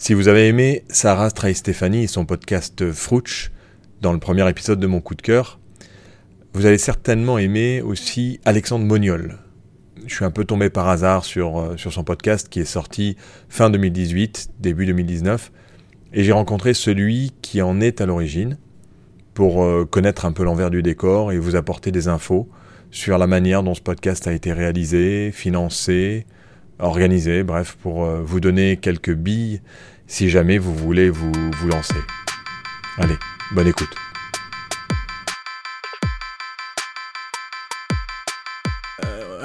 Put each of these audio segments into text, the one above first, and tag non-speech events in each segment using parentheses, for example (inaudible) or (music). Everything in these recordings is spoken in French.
Si vous avez aimé Sarah Stray Stéphanie et son podcast Frouch dans le premier épisode de mon coup de cœur, vous allez certainement aimer aussi Alexandre Moniol. Je suis un peu tombé par hasard sur, euh, sur son podcast qui est sorti fin 2018, début 2019, et j'ai rencontré celui qui en est à l'origine pour euh, connaître un peu l'envers du décor et vous apporter des infos sur la manière dont ce podcast a été réalisé, financé, organisé, bref, pour euh, vous donner quelques billes si jamais vous voulez vous, vous lancer. Allez, bonne écoute.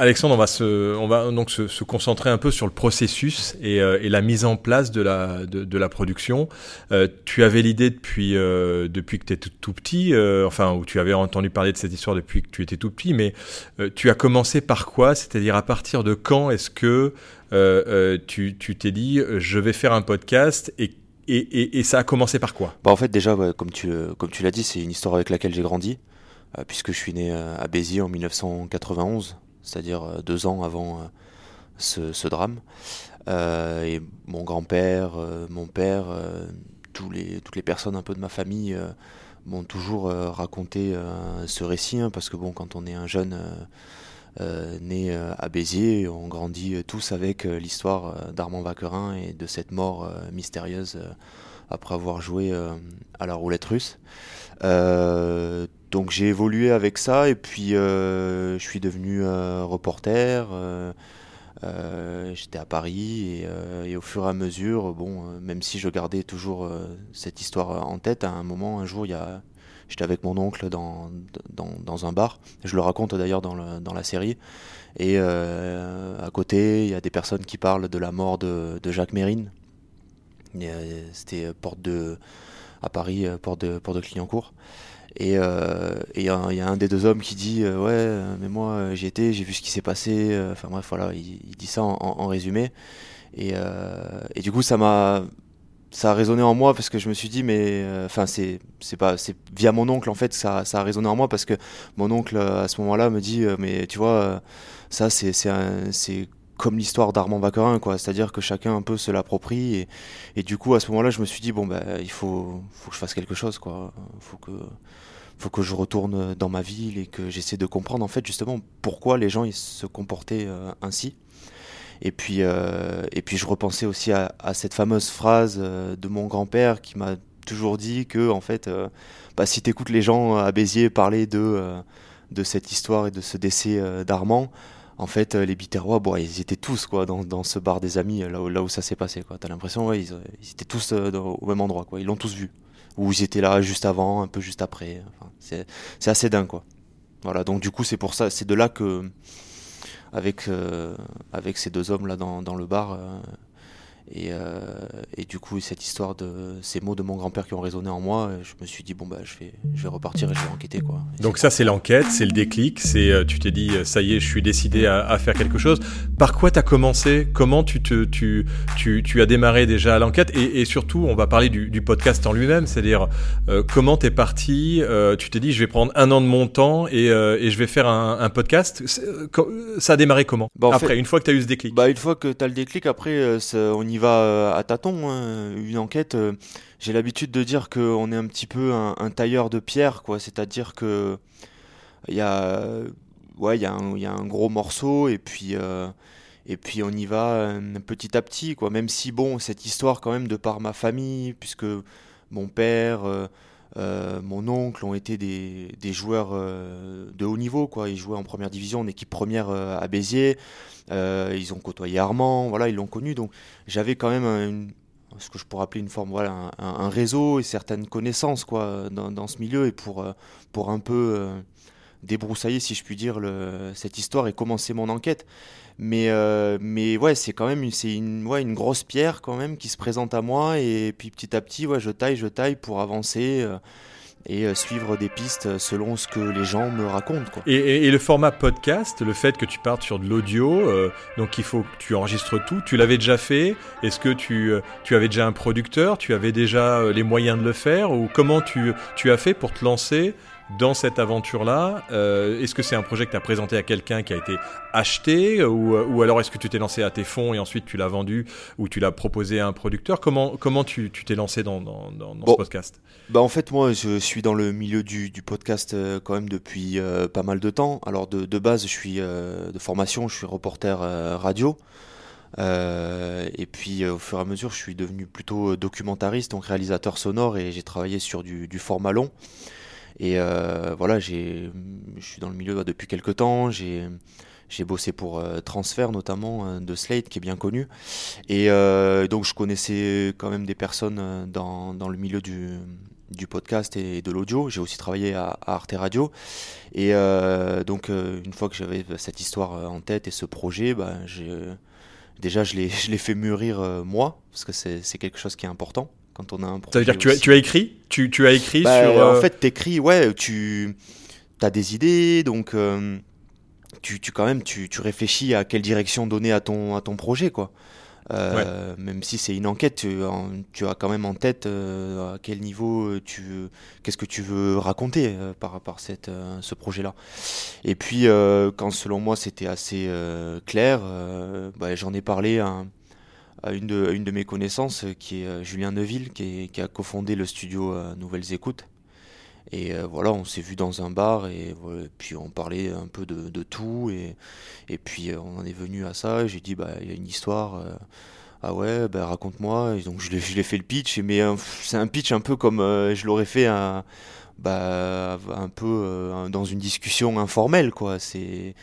Alexandre, on va se, donc se, concentrer un peu sur le processus et, euh, la mise en place de la, production. Euh, tu avais l'idée depuis, euh, que tu étais tout, petit, enfin, ou tu avais entendu parler de cette histoire depuis que tu étais tout petit, mais tu as commencé par quoi? C'est-à-dire à partir de quand est-ce que tu t'es dit je vais faire un podcast et, ça a commencé par quoi? Bah En fait, déjà, comme tu, comme tu l'as dit, c'est une histoire avec laquelle j'ai grandi, puisque je suis né à Béziers en 1991 c'est-à-dire euh, deux ans avant euh, ce, drame. Euh, et mon grand-père, mon père, les, toutes les personnes un peu de ma famille m'ont toujours raconté ce récit, hein, parce que bon, quand on est un jeune né à Béziers, on grandit tous avec l'histoire d'Armand Vaquerin et de cette mort mystérieuse après avoir joué à la roulette russe. Donc j'ai évolué avec ça et puis euh, je suis devenu euh, reporter. Euh, j'étais à Paris et, au fur et à mesure, bon, même si je gardais toujours cette histoire en tête, à un moment, un jour, il y a, j'étais avec mon oncle dans, dans, un bar. Je le raconte d'ailleurs dans, dans, la série. Et à côté, il y a des personnes qui parlent de la mort de, de Jacques Mérine. C'était porte de à Paris, porte de, porte de Clignancourt. Et euh, il y, a un des deux hommes qui dit euh, Ouais, mais moi j'y étais, j'ai vu ce qui s'est passé. Euh, enfin bref, voilà, il, dit ça en, résumé. Et, et, du coup, ça m'a. Ça a résonné en moi parce que je me suis dit, mais. Enfin, c'est pas. C'est via mon oncle en fait, ça, ça a résonné en moi parce que mon oncle à ce moment-là me dit Mais tu vois, ça c'est comme l'histoire d'Armand Vaquerin, quoi. C'est-à-dire que chacun un peu se l'approprie. Et, et, du coup, à ce moment-là, je me suis dit, bon, ben, il faut, faut que je fasse quelque chose, quoi. Faut que, faut que je retourne dans ma ville et que j'essaie de comprendre, en fait, justement, pourquoi les gens ils se comportaient euh, ainsi. Et puis, euh, et puis, je repensais aussi à, cette fameuse phrase euh, de mon grand-père qui m'a toujours dit que, en fait, bah, si tu écoutes les gens à Béziers parler de, de cette histoire et de ce décès d'Armand, en fait, les Biterrois, bon, ils étaient tous quoi, dans, dans ce bar des amis, là où, là où ça s'est passé. Tu as l'impression, ouais, ils, étaient tous au même endroit, quoi. ils l'ont tous vu. Ou ils étaient là juste avant, un peu juste après. C'est assez dingue. Quoi. Voilà, donc du coup, c'est pour ça, c'est de là que, avec, euh, ces deux hommes là dans, le bar, euh, et, du coup, cette histoire de ces mots de mon grand-père qui ont résonné en moi, je me suis dit bon bah je vais, je vais repartir et je vais enquêter quoi. Donc ça c'est l'enquête, c'est le déclic, c'est euh, tu t'es dit ça y est, je suis décidé à, à faire quelque chose. Par quoi tu as commencé? Comment tu, te, tu, tu, tu as démarré déjà l'enquête? Et, et, surtout, on va parler du, du podcast en lui-même, c'est-à-dire euh, comment tu es parti Tu t'es dit je vais prendre un an de mon temps et, et je vais faire un, un podcast. Ça a démarré comment? Bah, Après, une fois que tu as eu ce déclic Bah une fois que tu as le déclic, après on y y va euh, à tâtons. Hein. Une enquête, euh, j'ai l'habitude de dire qu'on est un petit peu un, tailleur de pierre, quoi. C'est-à-dire que il y a, ouais, y a un gros morceau et puis euh, et puis on y va petit à petit, quoi. Même si bon, cette histoire quand même de par ma famille, puisque mon père mon oncle ont été des, joueurs de haut niveau, quoi. Ils jouaient en première division, en équipe première à Béziers. Euh, ils ont côtoyé Armand, voilà, ils l'ont connu. Donc j'avais quand même ce que je pourrais appeler une forme, voilà, un, réseau et certaines connaissances quoi, dans, ce milieu et pour, euh, pour un peu euh, débroussailler, si je puis dire, cette histoire et commencer mon enquête. Mais, mais ouais, c'est quand même une, ouais, une grosse pierre quand même qui se présente à moi et puis petit à petit, ouais, je taille, je taille pour avancer et euh, suivre des pistes selon ce que les gens me racontent. Quoi. Et, le format podcast, le fait que tu partes sur de l'audio, euh, donc il faut que tu enregistres tout, tu l'avais déjà fait Est-ce que tu, euh, tu avais déjà un producteur? Tu avais déjà les moyens de le faire? Ou comment tu, tu as fait pour te lancer dans cette aventure-là, euh, est-ce que c'est un projet que tu as présenté à quelqu'un qui a été acheté ou, ou alors est-ce que tu t'es lancé à tes fonds et ensuite tu l'as vendu ou tu l'as proposé à un producteur? Comment, comment tu t'es lancé dans, dans, dans, ce podcast? Bah En fait, moi, je suis dans le milieu du, du podcast euh, quand même depuis euh, pas mal de temps. Alors, de, de base, je suis de formation, je suis reporter radio. Euh, et puis au fur et à mesure, je suis devenu plutôt documentariste, donc réalisateur sonore, et j'ai travaillé sur du, du format long. Et euh, voilà, je suis dans le milieu depuis quelques temps. J'ai j'ai bossé pour euh, Transfer notamment euh, de Slate qui est bien connu et donc je connaissais quand même des personnes dans, dans le milieu du, du podcast et de l'audio. J'ai aussi travaillé à, Arte Radio et donc une fois que j'avais cette histoire en tête et ce projet, bah, déjà (laughs) je l'ai fait mûrir moi parce que c'est quelque chose qui est important quand on a un Ça veut dire que tu as, tu as écrit tu, tu, as écrit bah, sur. En euh, fait, t'écris, ouais, tu as des idées, donc euh, tu, tu, quand même tu, tu, réfléchis à quelle direction donner à ton, à ton projet, quoi. Euh, même si c'est une enquête, tu, tu, as quand même en tête à quel niveau tu, qu'est-ce que tu veux raconter par rapport à cette, ce projet-là. Et puis, quand selon moi c'était assez clair, bah, j'en ai parlé à à une de, mes connaissances, euh, qui est euh, Julien Neuville, qui, a cofondé le studio euh, Nouvelles Écoutes. Et voilà, on s'est vu dans un bar et, puis on parlait un peu de, tout. Et, puis on en est venu à ça. J'ai dit, bah, il y a une histoire. ah ouais, bah, raconte-moi. Et donc je lui ai fait le pitch. Mais c'est un pitch un peu comme je l'aurais fait un, bah, un peu dans une discussion informelle. quoi. C'est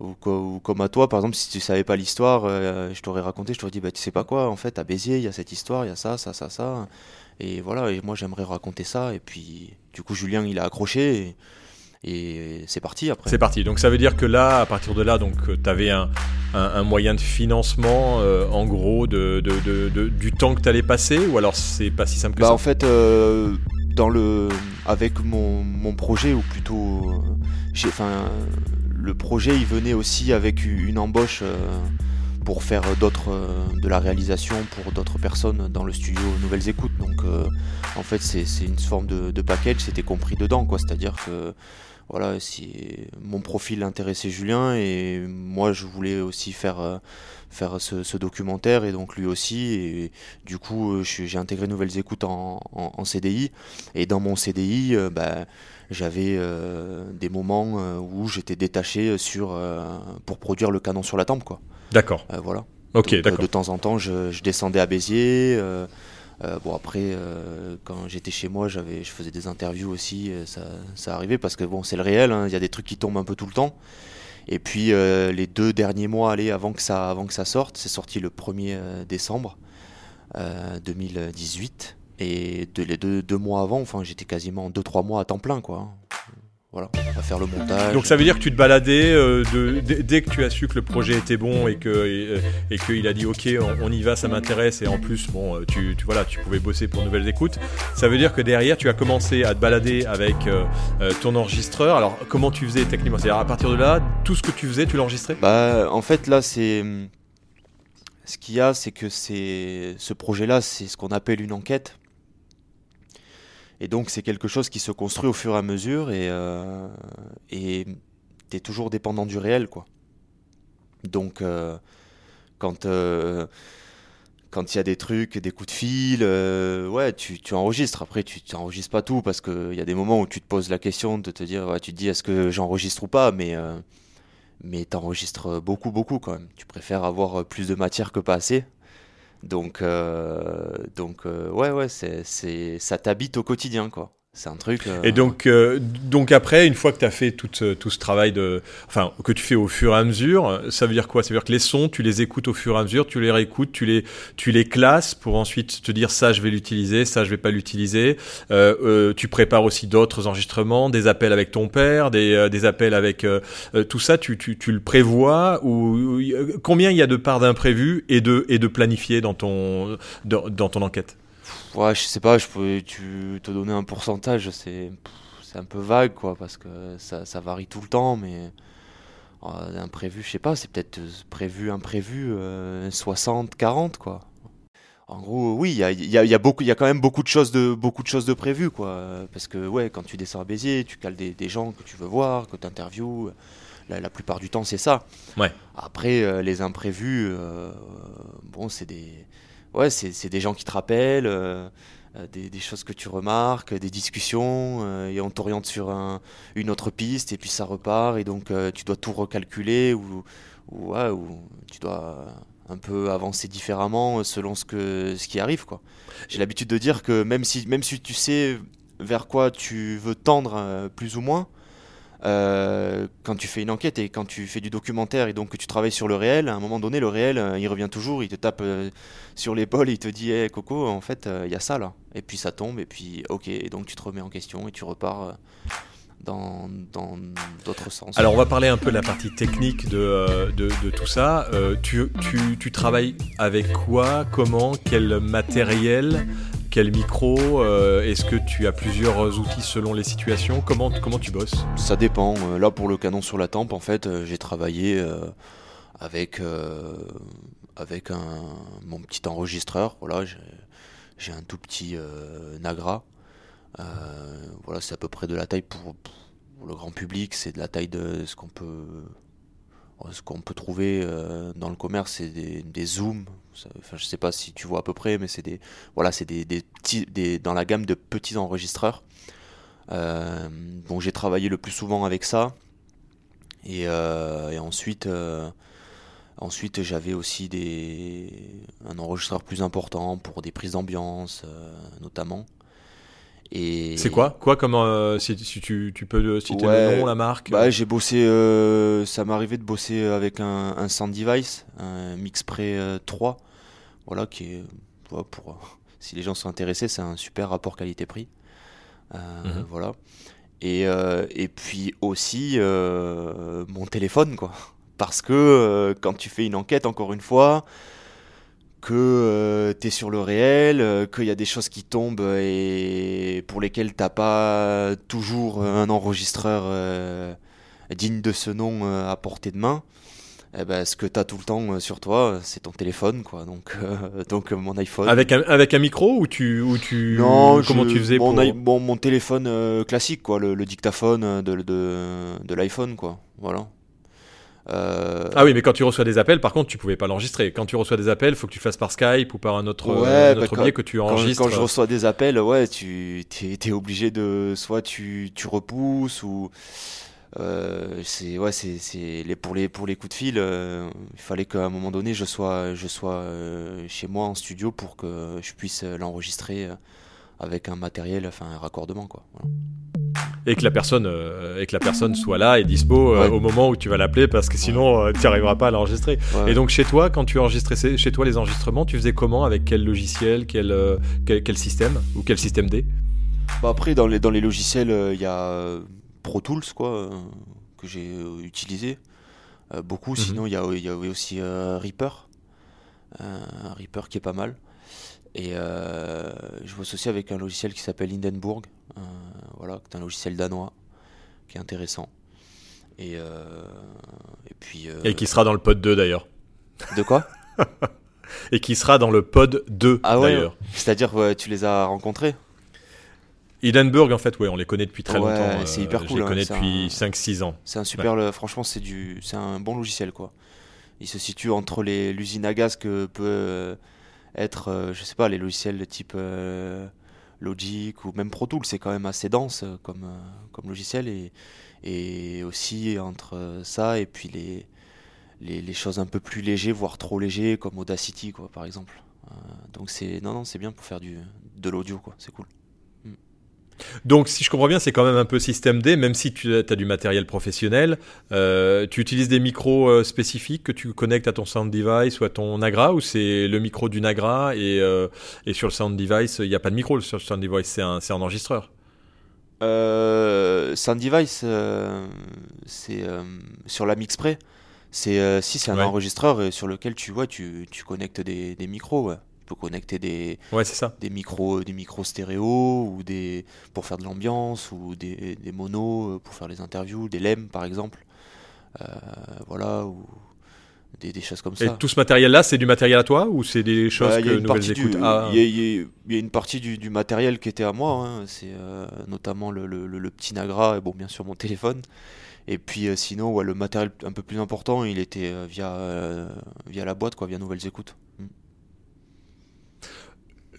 ou, comme à toi, par exemple, si tu savais pas l'histoire, euh, je t'aurais raconté, je t'aurais dit, bah, tu sais pas quoi, en fait, à Béziers, il y a cette histoire, il y a ça, ça, ça, ça. Et voilà, et moi j'aimerais raconter ça. Et puis, du coup, Julien, il a accroché. Et, c'est parti après. C'est parti. Donc ça veut dire que là, à partir de là, donc euh, tu avais un, un, moyen de financement, euh, en gros, de, de, de, du temps que tu allais passer, ou alors c'est pas si simple que bah, ça En fait, dans le, avec mon, mon projet, ou plutôt, j'ai, enfin, le projet il venait aussi avec une embauche euh, pour faire d'autres euh, de la réalisation pour d'autres personnes dans le studio Nouvelles Écoutes. Donc euh, en fait c'est une forme de, package, c'était compris dedans quoi. C'est-à-dire que voilà, mon profil intéressait Julien et moi je voulais aussi faire faire ce, documentaire et donc lui aussi et du coup j'ai intégré Nouvelles Écoutes en, CDI et dans mon CDI bah, j'avais euh, des moments euh, où j'étais détaché sur euh, pour produire le canon sur la tempe quoi. D'accord. voilà. Ok, d'accord. De temps en temps, je, descendais à Béziers. bon après, quand j'étais chez moi, j'avais, je faisais des interviews aussi. ça, ça arrivait parce que bon, c'est le réel. Hein, il y a des trucs qui tombent un peu tout le temps. Et puis les deux derniers mois, allez, avant que ça, avant que ça sorte, c'est sorti le 1er décembre 2018. Et de, les deux, deux mois avant, enfin, j'étais quasiment 2-3 mois à temps plein, quoi. Voilà, à faire le montage. Donc ça veut dire que tu te baladais euh, de, dès que tu as su que le projet était bon et que et, et qu'il a dit ok on, y va ça m'intéresse et en plus bon euh, tu, tu, voilà tu pouvais bosser pour nouvelles écoutes. Ça veut dire que derrière tu as commencé à te balader avec euh, ton enregistreur. Alors comment tu faisais techniquement? C'est-à-dire à partir de là tout ce que tu faisais tu l'enregistrais? Bah en fait là c'est ce qu'il y a c'est que c'est ce projet là c'est ce qu'on appelle une enquête et donc c'est quelque chose qui se construit au fur et à mesure et euh, t'es toujours dépendant du réel quoi. Donc euh, quand euh, quand il y a des trucs, des coups de fil, ouais, tu, tu, enregistres. Après, tu n'enregistres pas tout parce qu'il y a des moments où tu te poses la question de te dire, ouais, tu te dis, est-ce que j'enregistre ou pas? Mais, mais tu enregistres beaucoup, beaucoup quand même. Tu préfères avoir plus de matière que pas assez? Donc, euh, donc euh, ouais, ouais, c'est, c'est, ça t'habite au quotidien, quoi. C'est un truc. Euh, et donc, donc après, une fois que tu as fait tout, tout, ce travail de, enfin, que tu fais au fur et à mesure, ça veut dire quoi? Ça veut dire que les sons, tu les écoutes au fur et à mesure, tu les réécoutes, tu les, tu les classes pour ensuite te dire ça, je vais l'utiliser, ça, je vais pas l'utiliser. tu prépares aussi d'autres enregistrements, des appels avec ton père, des, des appels avec tout ça. Tu, tu, tu, le prévois ou combien il y a de parts d'imprévu et de, et de planifié dans ton, dans, dans ton enquête? Ouais, je sais pas, je pourrais tu, te donner un pourcentage, c'est un peu vague, quoi, parce que ça, ça varie tout le temps, mais euh, imprévu, je sais pas, c'est peut-être prévu, imprévu, 60, euh, 40, quoi. En gros, oui, il y a, y, a, y a, beaucoup, il y a quand même beaucoup de choses de beaucoup de choses de prévues, quoi. Parce que ouais, quand tu descends à Béziers, tu cales des, des gens que tu veux voir, que tu interviews. La, la, plupart du temps, c'est ça. Ouais. Après, euh, les imprévus, euh, bon, c'est des, ouais, c'est des gens qui te rappellent, euh, des, des, choses que tu remarques, des discussions, et on t'oriente sur un, une autre piste, et puis ça repart, et donc tu dois tout recalculer ou, ou, ou tu dois un peu avancer différemment selon ce, que, ce qui arrive. quoi. J'ai l'habitude de dire que même si, même si tu sais vers quoi tu veux tendre euh, plus ou moins, euh, quand tu fais une enquête et quand tu fais du documentaire et donc que tu travailles sur le réel, à un moment donné, le réel, euh, il revient toujours, il te tape euh, sur l'épaule, il te dit hey, Coco, en fait, il y a ça là. Et puis ça tombe, et puis ok, et donc tu te remets en question et tu repars dans d'autres sens. Alors on va parler un peu de la partie technique de, de, tout ça. Tu, tu, travailles avec quoi Comment Quel matériel quel micro euh, Est-ce que tu as plusieurs outils selon les situations comment, comment tu bosses? Ça dépend. Euh, là, pour le canon sur la tempe, en fait, euh, j'ai travaillé avec, un, mon petit enregistreur. J'ai un tout petit Nagra. voilà, c'est à peu près de la taille pour le grand public. C'est de la taille de ce qu'on peut ce qu'on peut trouver euh, dans le commerce, c'est des, zooms. Enfin, je sais pas si tu vois à peu près, mais c'est des, voilà, c'est des, dans la gamme de petits enregistreurs. Euh, donc j'ai travaillé le plus souvent avec ça. Et, euh, ensuite, ensuite j'avais aussi des, un enregistreur plus important pour des prises d'ambiance, euh, C'est quoi? Quoi comme euh, si, si, tu, tu peux citer ouais, le nom, la marque? Bah, J'ai bossé, euh, ça m'est arrivé de bosser avec un, un Sound Device, un Mixpray 3, euh, voilà, qui est, ouais, pour, (laughs) si les gens sont intéressés, c'est un super rapport qualité-prix. Euh, -hmm. Voilà. Et, euh, et puis aussi euh, mon téléphone, quoi. Parce que quand tu fais une enquête, encore une fois, que euh, tu es sur le réel, euh, qu'il y a des choses qui tombent et pour lesquelles t'as pas toujours un enregistreur euh, digne de ce nom euh, à portée de main. Eh ben, ce que tu as tout le temps sur toi, c'est ton téléphone, quoi. Donc, (laughs) donc mon iPhone. Avec un, avec un micro ou tu, ou tu non, comment je, tu faisais mon, pour... bon, mon téléphone classique, quoi, le, le dictaphone de, de, de l'iPhone, quoi. Voilà. Euh... Ah oui, mais quand tu reçois des appels, par contre, tu pouvais pas l'enregistrer. Quand tu reçois des appels, faut que tu fasses par Skype ou par un autre, ouais, un autre bah, biais que tu enregistres. Quand, quand, je reçois des appels, ouais, tu es, obligé de soit tu, tu repousses ou euh, c'est ouais, c'est les pour les pour les coups de fil. Euh, il fallait qu'à un moment donné, je sois je sois euh, chez moi en studio pour que je puisse l'enregistrer avec un matériel, enfin un raccordement quoi. Voilà et que la personne euh, et que la personne soit là et dispo euh, ouais. au moment où tu vas l'appeler parce que sinon euh, tu arriveras pas à l'enregistrer. Ouais. Et donc chez toi, quand tu enregistrais chez toi les enregistrements, tu faisais comment? Avec quel logiciel, quel quel, quel, système? Ou quel système D? Bah Après dans les dans les logiciels, il y a Pro Tools quoi que j'ai utilisé beaucoup. Mm -hmm. Sinon il y, a, y avait aussi Reaper, Reaper qui est pas mal. Et euh, je bosse aussi avec un logiciel qui s'appelle Hindenburg, euh, voilà, qui est un logiciel danois, qui est intéressant. Et, euh, et puis. et qui sera dans le pod 2 d'ailleurs. De quoi? (laughs) Et qui sera dans le pod 2 ah ouais, d'ailleurs. C'est-à-dire, ouais, tu les as rencontrés? Hindenburg, en fait, ouais, on les connaît depuis très ouais, longtemps. C'est hyper cool. Je les connais hein, depuis 5-6 ans. C'est un super. Le, franchement, c'est du, un bon logiciel, quoi. Il se situe entre l'usine à gaz que peut être, euh, je sais pas, les logiciels de type euh, Logic ou même Pro Tools, c'est quand même assez dense euh, comme, comme logiciel et, et aussi entre ça et puis les, les, les, choses un peu plus légers, voire trop légers, comme Audacity, quoi, par exemple. Donc c'est non, non, c'est bien pour faire du, de l'audio, quoi. C'est cool. Donc, si je comprends bien, c'est quand même un peu système D, même si tu as du matériel professionnel. Euh, tu utilises des micros euh, spécifiques que tu connectes à ton sound device ou à ton Nagra, ou c'est le micro du Nagra et, euh, et sur le sound device, il n'y a pas de micro sur le sound device, c'est un, un enregistreur Sound device, c'est sur la Mixpray. C'est si c'est un ouais. enregistreur sur lequel tu vois, tu, tu connectes des, des micros. Ouais peux connecter des ouais, ça. des micros des micros stéréo ou des pour faire de l'ambiance ou des, des monos pour faire les interviews des lem par exemple euh, voilà ou des, choses comme ça. Et tout ce matériel-là, c'est du matériel à toi ou c'est des choses Bah, a que Nouvelles Écoutes du- a Il y, a- y y une partie du, du matériel qui était à moi, hein. c'est euh, notamment le, le- le- le petit Nagra et bon, bien sûr mon téléphone. Et puis euh, sinon, ouais, le matériel un peu plus important, il était euh, via, euh, via la boîte, quoi, via Nouvelles Écoutes.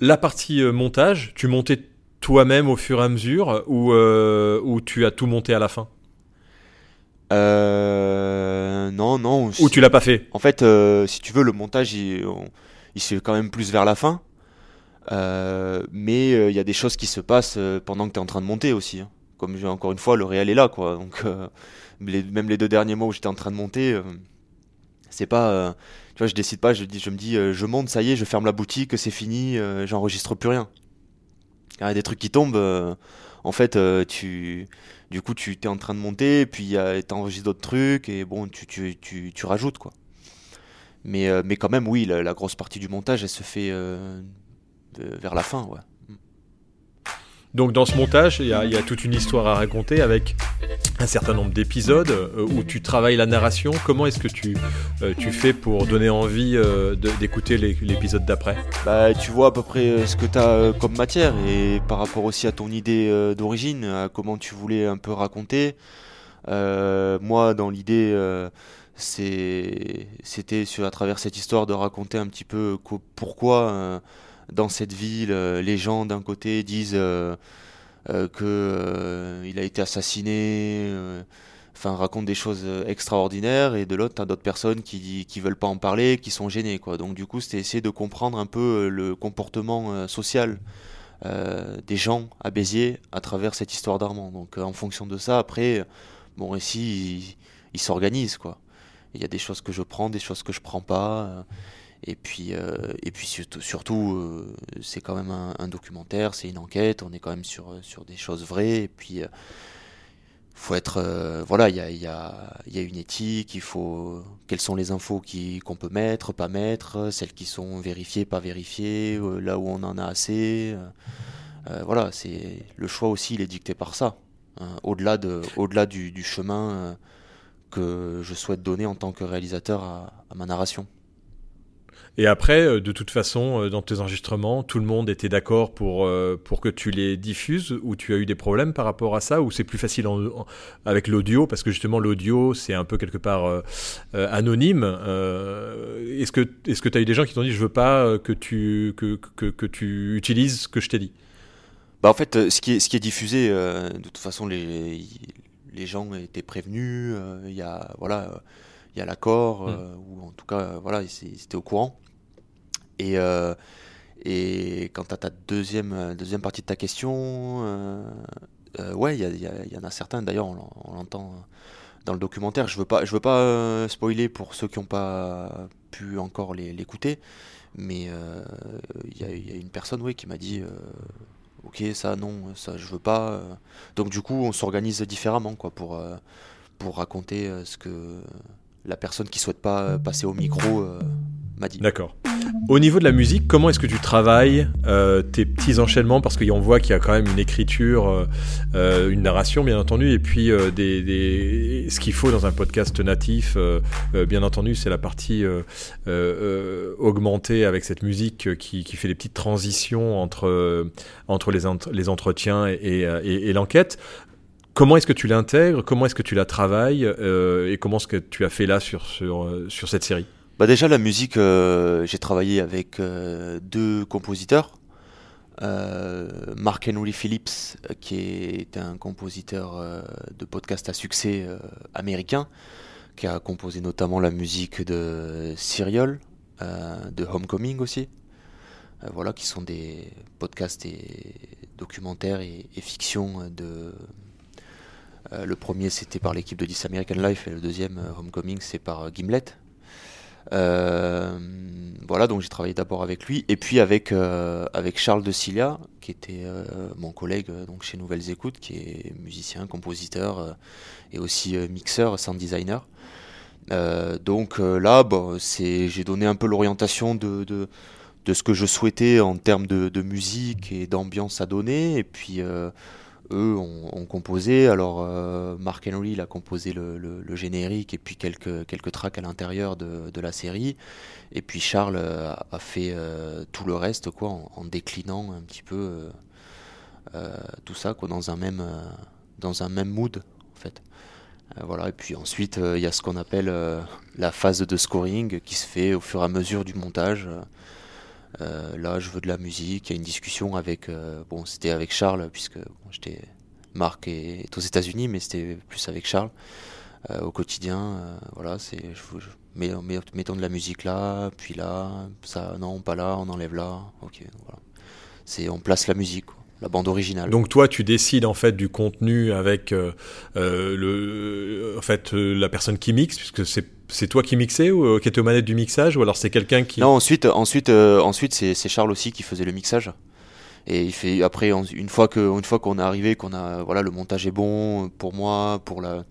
La partie euh, montage, tu montais toi-même au fur et à mesure ou, euh, ou tu as tout monté à la fin? Euh, non, non. Ou tu l'as pas fait? En fait, euh, si tu veux, le montage, il, on- il se fait quand même plus vers la fin. Mais il y a des choses qui se passent pendant que tu es en train de monter aussi. hein. Comme je- encore une fois, le réel est là, quoi. Donc, les- même les deux derniers mois où j'étais en train de monter, c'est pas. Tu vois, je décide pas, je, me dis, euh, je monte, ça y est, je ferme la boutique, c'est fini, euh, j'enregistre plus rien. Il des trucs qui tombent. euh, en fait, tu, du coup, tu es en train de monter, puis tu enregistres d'autres trucs, et bon, tu, rajoutes, quoi. Mais, quand même, oui, la, grosse partie du montage, elle se fait vers la fin, ouais. Donc dans ce montage, il y, a- toute une histoire à raconter avec un certain nombre d'épisodes euh, où tu travailles la narration. Comment est-ce que tu, euh, tu fais pour donner envie euh, d'écouter l'épisode d'après? Bah, tu vois à peu près ce que tu as comme matière, et par rapport aussi à ton idée d'origine, à comment tu voulais un peu raconter. Moi, dans l'idée, c'était à travers cette histoire de raconter un petit peu pourquoi dans cette ville, euh, les gens d'un côté disent euh, euh, que euh, a été assassiné, enfin racontent des choses extraordinaires, et de l'autre, t'as d'autres personnes qui qui veulent pas en parler, qui sont gênées, quoi. Donc du coup, c'était essayer de comprendre un peu le comportement social des gens à Béziers à travers cette histoire d'Armand. Donc en fonction de ça, après, mon récit, il, s'organise. Il y a des choses que je prends, des choses que je prends pas. Et puis, euh, et puis surtout, surtout, euh, c'est quand même un, documentaire, c'est une enquête, on est quand même sur, euh, sur des choses vraies. Et puis, euh, faut être, voilà, il y a, y, a, y a une éthique, il faut, quelles sont les infos qui, qu'on peut mettre, pas mettre, celles qui sont vérifiées, pas vérifiées, là où on en a assez. voilà, c'est le choix aussi, il est dicté par ça. hein, au-delà de, au-delà du, chemin que je souhaite donner en tant que réalisateur à ma narration. Et après, euh, de toute façon, euh, dans tes enregistrements, tout le monde était d'accord pour, euh, pour que tu les diffuses ou tu as eu des problèmes par rapport à ça ou c'est plus facile en- en- avec l'audio parce que justement l'audio c'est un peu quelque part euh, euh, anonyme. Est-ce que est-ce que tu as eu des gens qui t'ont dit je veux pas que tu que, que, que tu utilises ce que je t'ai dit? Bah en fait, ce qui est, ce qui est diffusé, de toute façon, les, les gens étaient prévenus. Il y a voilà, il y a l'accord, euh, ou en tout cas, voilà, étaient au courant. Et euh, et quant à ta deuxième euh, deuxième partie de ta question, euh, euh, ouais, il y, en a certains. D'ailleurs, on l'en- on l'entend dans le documentaire. Je veux pas, je veux pas spoiler pour ceux qui n'ont pas pu encore l'écouter, mais il y, a- une personne, oui, qui m'a dit. ok ça non ça je veux pas donc du coup on s'organise différemment quoi pour pour raconter ce que la personne qui souhaite pas passer au micro D'accord. Au niveau de la musique, comment est-ce que tu travailles euh, tes petits enchaînements? Parce qu'on voit qu'il y a quand même une écriture, euh, euh, une narration, bien entendu, et puis des, ce qu'il faut dans un podcast natif, bien entendu, c'est la partie augmentée avec cette musique qui, fait des petites transitions entre, entre les, les entretiens et, l'enquête. Comment est-ce que tu l'intègres? Comment est-ce que tu la travailles? Et comment est-ce que tu as fait là sur, sur, sur cette série? Bah déjà la musique, euh, j'ai travaillé avec euh, deux compositeurs. Euh, Mark Henry Phillips, qui est un compositeur de podcast à succès américain, qui a composé notamment la musique de Serial, de Homecoming aussi. Voilà, qui sont des podcasts et documentaires et, et fictions de. le premier c'était par l'équipe de This American Life et le deuxième Homecoming c'est par Gimlet. Euh, voilà, donc j'ai travaillé d'abord avec lui et puis avec, euh, avec Charles de Cilia, qui était euh, mon collègue donc chez Nouvelles Écoutes, qui est musicien, compositeur et aussi mixeur, sound designer. Donc là, bon, j'ai donné un peu l'orientation de, de, ce que je souhaitais en termes de, musique et d'ambiance à donner. Et puis, eux ont, composé. Alors, Mark Henry, il a composé le, générique et puis quelques, quelques tracks à l'intérieur de, la série. Et puis Charles a, fait tout le reste, quoi, en, déclinant un petit peu tout ça, quoi, dans un même, dans un même mood, en fait. voilà, et puis ensuite, il y a ce qu'on appelle la phase de scoring qui se fait au fur et à mesure du montage. Euh, là, je veux de la musique. Il y a une discussion avec. Euh, bon, c'était avec Charles, puisque. Marc est, aux États-Unis, mais c'était plus avec Charles euh, au quotidien. voilà, c'est. mettons de la musique là, puis là, ça, non, pas là, on enlève là. Ok, voilà. C'est, on place la musique. La bande originale. Donc toi, tu décides en fait du contenu avec le, en fait la personne qui mixe, puisque c'est c'est toi qui mixais ou euh, qui étais aux manettes du mixage ou alors c'est quelqu'un qui Non, ensuite ensuite euh, ensuite c'est Charles aussi qui faisait le mixage. Et il fait après une fois que une fois qu'on est arrivé qu'on a voilà le montage est bon pour moi pour la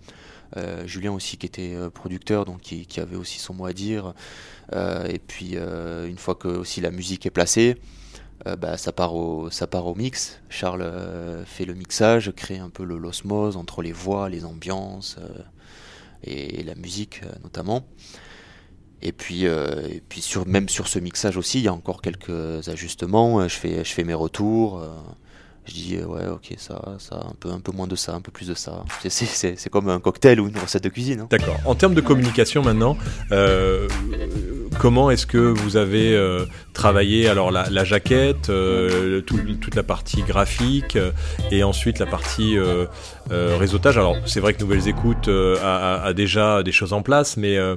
euh, Julien aussi qui était producteur donc qui, qui, avait aussi son mot à dire et puis une fois que aussi la musique est placée bah, ça part au ça part au mix Charles fait le mixage crée un peu l'osmose entre les voix les ambiances et, la musique euh, notamment. Et puis, euh, puis sur, même sur ce mixage aussi, il y a encore quelques ajustements. Je fais, je fais mes retours. Euh, je dis ouais ok ça ça un peu un peu moins de ça un peu plus de ça c'est comme un cocktail ou une recette de cuisine hein. d'accord en termes de communication maintenant comment est-ce que vous avez travaillé alors la, jaquette toute la partie graphique et ensuite la partie euh, réseautage. Alors c'est vrai que Nouvelles Écoutes euh, a, déjà des choses en place, mais euh,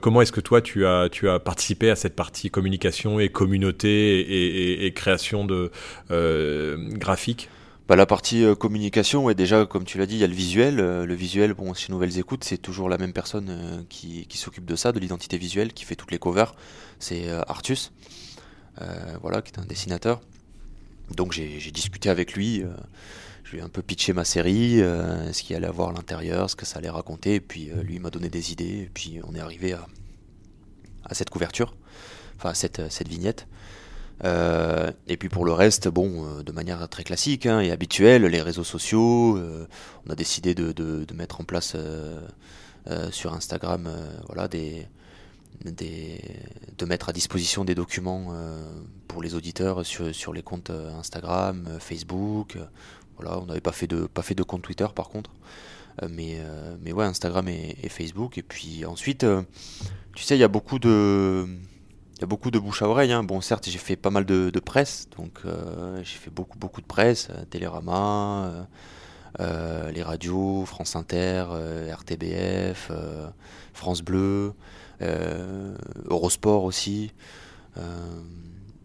comment est-ce que toi tu as, tu as participé à cette partie communication et communauté et, création de graphique? Bah, la partie communication, est déjà, comme tu l'as dit, il y a le visuel. le visuel, bon, chez Nouvelles Écoutes, c'est toujours la même personne qui, s'occupe de ça, de l'identité visuelle, qui fait toutes les covers. C'est Artus, voilà, qui est un dessinateur. Donc j'ai discuté avec lui je lui ai un peu pitché ma série, euh, ce qu'il allait avoir à l'intérieur, ce que ça allait raconter, et puis euh, lui m'a donné des idées, et puis on est arrivé à, cette couverture, enfin à cette, cette vignette. Euh, et puis pour le reste, bon, de manière très classique hein, et habituelle, les réseaux sociaux, on a décidé de, de, de mettre en place sur Instagram voilà, des, des, de mettre à disposition des documents pour les auditeurs sur, sur les comptes Instagram, Facebook, voilà, on n'avait pas fait de pas fait de compte Twitter par contre, euh, mais euh, mais ouais Instagram et, Facebook. Et puis ensuite, euh, tu sais, il y a beaucoup de y a beaucoup de bouche à oreille. Hein. Bon, certes, j'ai fait pas mal de, presse, donc j'ai fait beaucoup beaucoup de presse, Télérama. les radios, France Inter, RTBF, France Bleu, Eurosport aussi.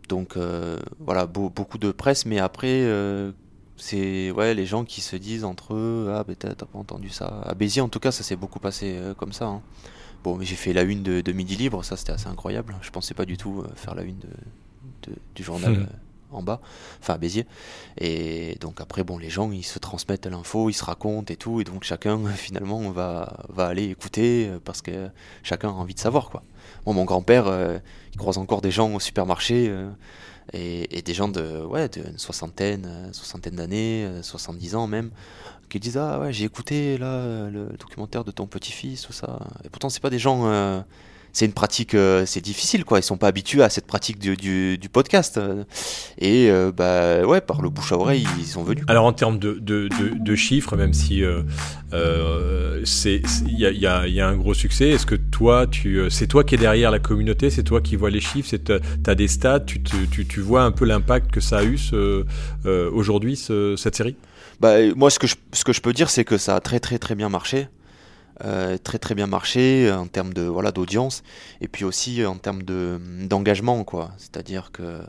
donc voilà, beaucoup de presse, mais après, c'est ouais, les gens qui se disent entre eux Ah, peut-être t'as pas entendu ça. À Béziers, en tout cas, ça s'est beaucoup passé euh, comme ça. Hein. Bon, j'ai fait la une de, Midi Libre, ça c'était assez incroyable. Je pensais pas du tout euh, faire la une du journal. (laughs) euh, en bas, enfin à Béziers. Et donc après, bon, les gens ils se transmettent l'info, ils se racontent et tout, et donc chacun (laughs) finalement va, va aller écouter parce que chacun a envie de savoir quoi. Bon, mon grand-père, il croise encore des gens au supermarché et, des gens de, ouais, de soixantaine, euh, soixantaine d'années, 70 euh, ans même, qui disent Ah ouais, j'ai écouté là le documentaire de ton petit-fils, tout ça. Et pourtant, c'est pas des gens. Euh, c'est une pratique, c'est difficile quoi. Ils sont pas habitués à cette pratique du, du, podcast. Et bah ouais, par le bouche à oreille, ils sont venus. Alors en termes de, de, de chiffres, même si c'est il y a, y a, un gros succès, est-ce que toi, tu, c'est toi qui es derrière la communauté, c'est toi qui vois les chiffres, tu as des stats, tu, tu, tu vois un peu l'impact que ça a eu ce, aujourd'hui cette série? Bah, moi, ce que, je, ce que je peux dire, c'est que ça a très très très bien marché. Euh, très très bien marché en termes de voilà d'audience et puis aussi en termes de d'engagement quoi c'est-à-dire que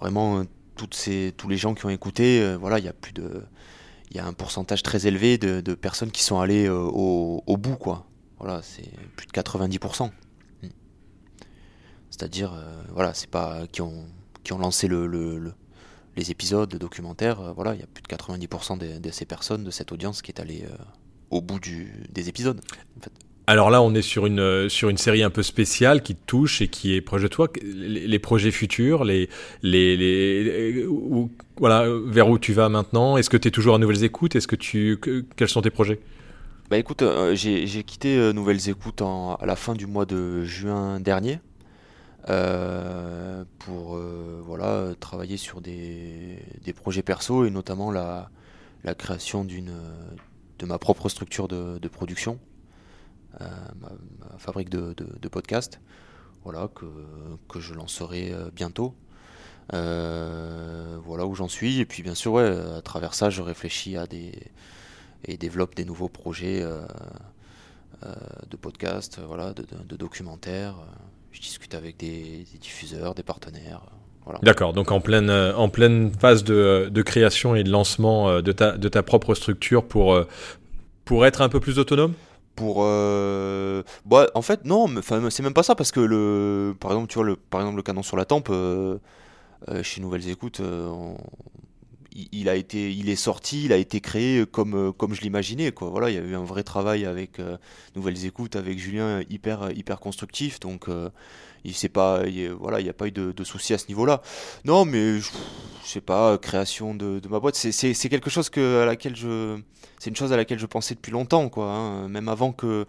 vraiment toutes ces tous les gens qui ont écouté euh, il y a plus de il y a un pourcentage très élevé de, personnes qui sont allées euh, au, bout voilà c'est plus de 90% hmm. c'est-à-dire voilà c'est pas qui ont qui ont lancé le, le les épisodes, le documentaire, euh, voilà, il y a plus de 90% de, ces personnes, de cette audience qui est allée euh, au bout du, des épisodes. Alors là, on est sur une, sur une série un peu spéciale qui te touche et qui est proche de toi. Les, projets futurs, les, les, les voilà, vers où tu vas maintenant? Est-ce que tu es toujours à Nouvelles Écoutes? Est-ce que tu, Quels sont tes projets? Bah écoute, euh, j'ai quitté euh, Nouvelles Écoutes à la fin du mois de juin dernier euh, pour voilà, travailler sur des, des, projets perso et notamment la, la création d'une de ma propre structure de, de production, ma, fabrique de, de, podcasts, voilà, que, que je lancerai bientôt. voilà où j'en suis. Et puis bien sûr, ouais, à travers ça, je réfléchis à des, et développe des nouveaux projets euh, euh, de podcasts, voilà, de, documentaires. Je discute avec des, diffuseurs, des partenaires. D'accord, donc en pleine, en pleine phase de, création et de lancement de ta, de ta propre structure pour, pour être un peu plus autonome? Pour bah, en fait non c'est même pas ça parce que le par exemple tu vois le par exemple le canon sur la tempe chez Nouvelles Écoutes on, il a été, il est sorti, il a été créé comme, euh, comme je l'imaginais. Quoi. Voilà, il y a eu un vrai travail avec euh, Nouvelles Écoutes, avec Julien, hyper, hyper constructif. Donc, euh, il pas, voilà, il n'y a pas eu de, de soucis à ce niveau-là. Non, mais je, sais pas, création de, ma boîte, c'est quelque chose à laquelle je, c'est une chose à laquelle je pensais depuis longtemps, quoi. Hein. même avant que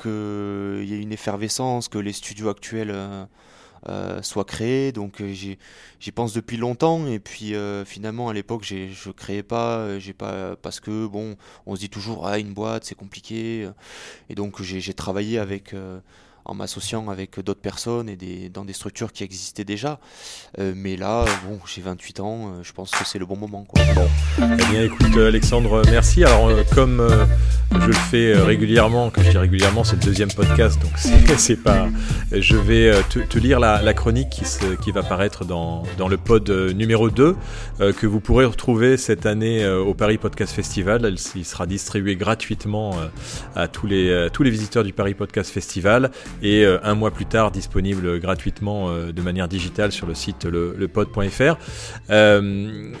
qu'il y ait une effervescence, que les studios actuels euh, soit créé. Donc euh, j'y pense depuis longtemps et puis euh, finalement à l'époque je créais pas, j'ai pas parce que bon, on se dit toujours ah une boîte c'est compliqué et donc j'ai travaillé avec en m'associant avec d'autres personnes et des, dans des structures qui existaient déjà. Euh, mais là, bon, j'ai 28 ans, euh, je pense que c'est le bon moment. Quoi. Eh bien, écoute, Alexandre, merci. Alors, euh, comme je le fais régulièrement, quand je dis régulièrement, c'est le deuxième podcast, donc c'est (laughs) pas. Je vais te, lire la, chronique qui, va paraître dans, le pod numéro 2, que vous pourrez retrouver cette année au Paris Podcast Festival. Il sera distribué gratuitement à tous les, tous les visiteurs du Paris Podcast Festival et euh, un mois plus tard disponible gratuitement euh, de manière digitale sur le site lepod.fr. Euh,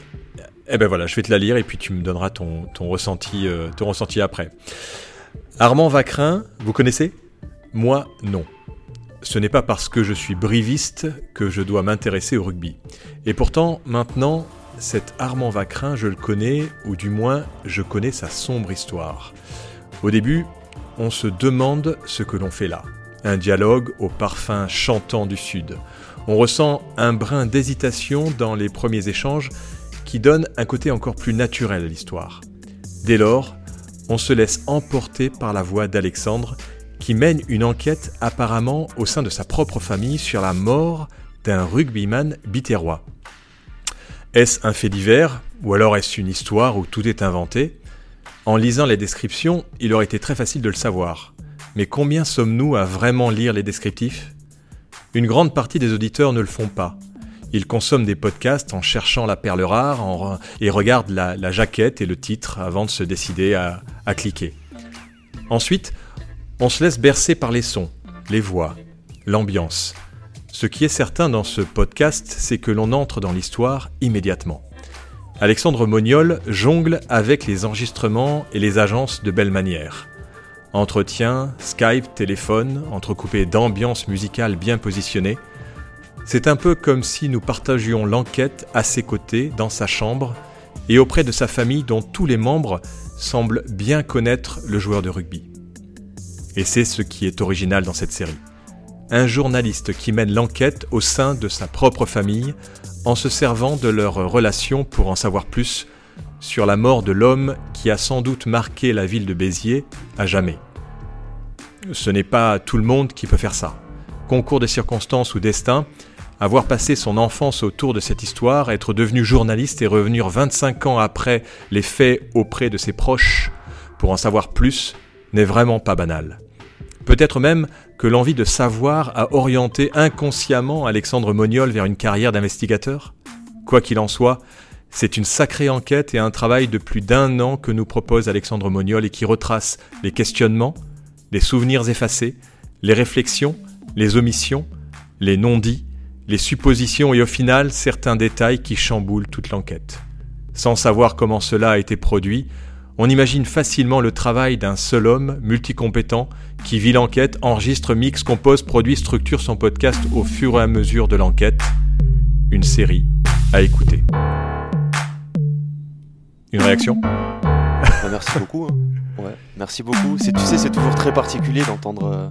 eh ben voilà, je vais te la lire et puis tu me donneras ton, ton ressenti, ton ressenti après. Armand Vacrin, vous connaissez? Moi, non. Ce n'est pas parce que je suis briviste que je dois m'intéresser au rugby. Et pourtant, maintenant, cet Armand Vacrin, je le connais, ou du moins, je connais sa sombre histoire. Au début, on se demande ce que l'on fait là un dialogue au parfum chantant du Sud. On ressent un brin d'hésitation dans les premiers échanges qui donne un côté encore plus naturel à l'histoire. Dès lors, on se laisse emporter par la voix d'Alexandre qui mène une enquête apparemment au sein de sa propre famille sur la mort d'un rugbyman biterrois. Est-ce un fait divers ou alors est-ce une histoire où tout est inventé? En lisant les descriptions, il aurait été très facile de le savoir. Mais combien sommes-nous à vraiment lire les descriptifs? Une grande partie des auditeurs ne le font pas. Ils consomment des podcasts en cherchant la perle rare et regardent la, jaquette et le titre avant de se décider à, à cliquer. Ensuite, on se laisse bercer par les sons, les voix, l'ambiance. Ce qui est certain dans ce podcast, c'est que l'on entre dans l'histoire immédiatement. Alexandre Moniol jongle avec les enregistrements et les agences de belle manière. Entretien, Skype, téléphone, entrecoupé d'ambiances musicales bien positionnées. C'est un peu comme si nous partagions l'enquête à ses côtés, dans sa chambre, et auprès de sa famille dont tous les membres semblent bien connaître le joueur de rugby. Et c'est ce qui est original dans cette série. Un journaliste qui mène l'enquête au sein de sa propre famille en se servant de leurs relations pour en savoir plus sur la mort de l'homme qui a sans doute marqué la ville de Béziers à jamais. Ce n'est pas tout le monde qui peut faire ça. Concours de circonstances ou destin, avoir passé son enfance autour de cette histoire, être devenu journaliste et revenir 25 ans après les faits auprès de ses proches pour en savoir plus n'est vraiment pas banal. Peut-être même que l'envie de savoir a orienté inconsciemment Alexandre Moniol vers une carrière d'investigateur Quoi qu'il en soit, c'est une sacrée enquête et un travail de plus d'un an que nous propose Alexandre Moniol et qui retrace les questionnements, les souvenirs effacés, les réflexions, les omissions, les non-dits, les suppositions et au final certains détails qui chamboulent toute l'enquête. Sans savoir comment cela a été produit, On imagine facilement le travail d'un seul homme multicompétent qui vit l'enquête, enregistre, mixe, compose, produit, structure son podcast au fur et à mesure de l'enquête. Une série à écouter. Une réaction? Bah, Merci beaucoup. Hein. Merci beaucoup. Tu sais, c'est toujours très particulier d'entendre euh,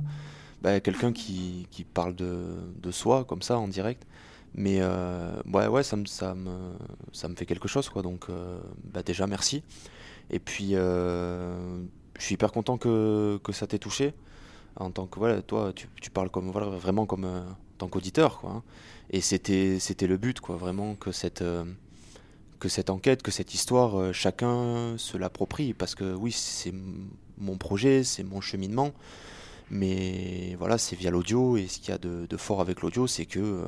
bah, quelqu'un qui, qui, parle de, de, soi comme ça en direct. Mais euh, ouais, ouais, ça me, ça, me, ça me fait quelque chose. Quoi. Donc euh, bah, déjà, merci. Et puis, je suis hyper content que, que ça t'ait touché. En tant que, voilà, toi, tu, tu parles comme, voilà, vraiment comme en tant qu'auditeur. Quoi, hein. Et c'était, c'était le but, quoi, vraiment, que cette que cette enquête, que cette histoire, euh, chacun se l'approprie. Parce que oui, c'est mon projet, c'est mon cheminement. Mais voilà, c'est via l'audio. Et ce qu'il y a de, fort avec l'audio, c'est que euh,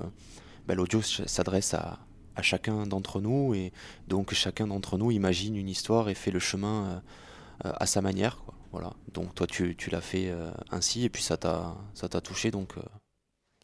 bah, l'audio s'adresse à, chacun d'entre nous. Et donc chacun d'entre nous imagine une histoire et fait le chemin euh, à sa manière. Voilà. Donc toi, tu, tu l'as fait ainsi. Et puis ça t'a touché. Donc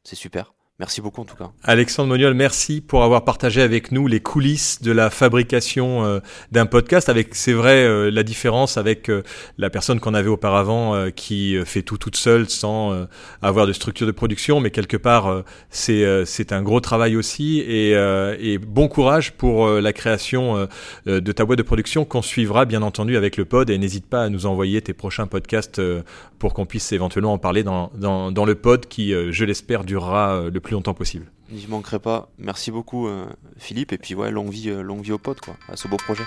c'est super. Merci beaucoup en tout cas. Alexandre Moniol, merci pour avoir partagé avec nous les coulisses de la fabrication euh, d'un podcast. Avec, c'est vrai, euh, la différence avec euh, la personne qu'on avait auparavant qui fait tout toute seule sans avoir de structure de production, mais quelque part c'est c'est un gros travail aussi et, bon courage pour la création de ta boîte de production qu'on suivra bien entendu avec le pod et n'hésite pas à nous envoyer tes prochains podcasts pour qu'on puisse éventuellement en parler dans, dans, dans le pod qui, je l'espère, durera le longtemps possible. J'y manquerai pas. Merci beaucoup, euh, Philippe. Et puis, ouais, longue vie, euh, longue vie au pote, quoi, à ce beau projet.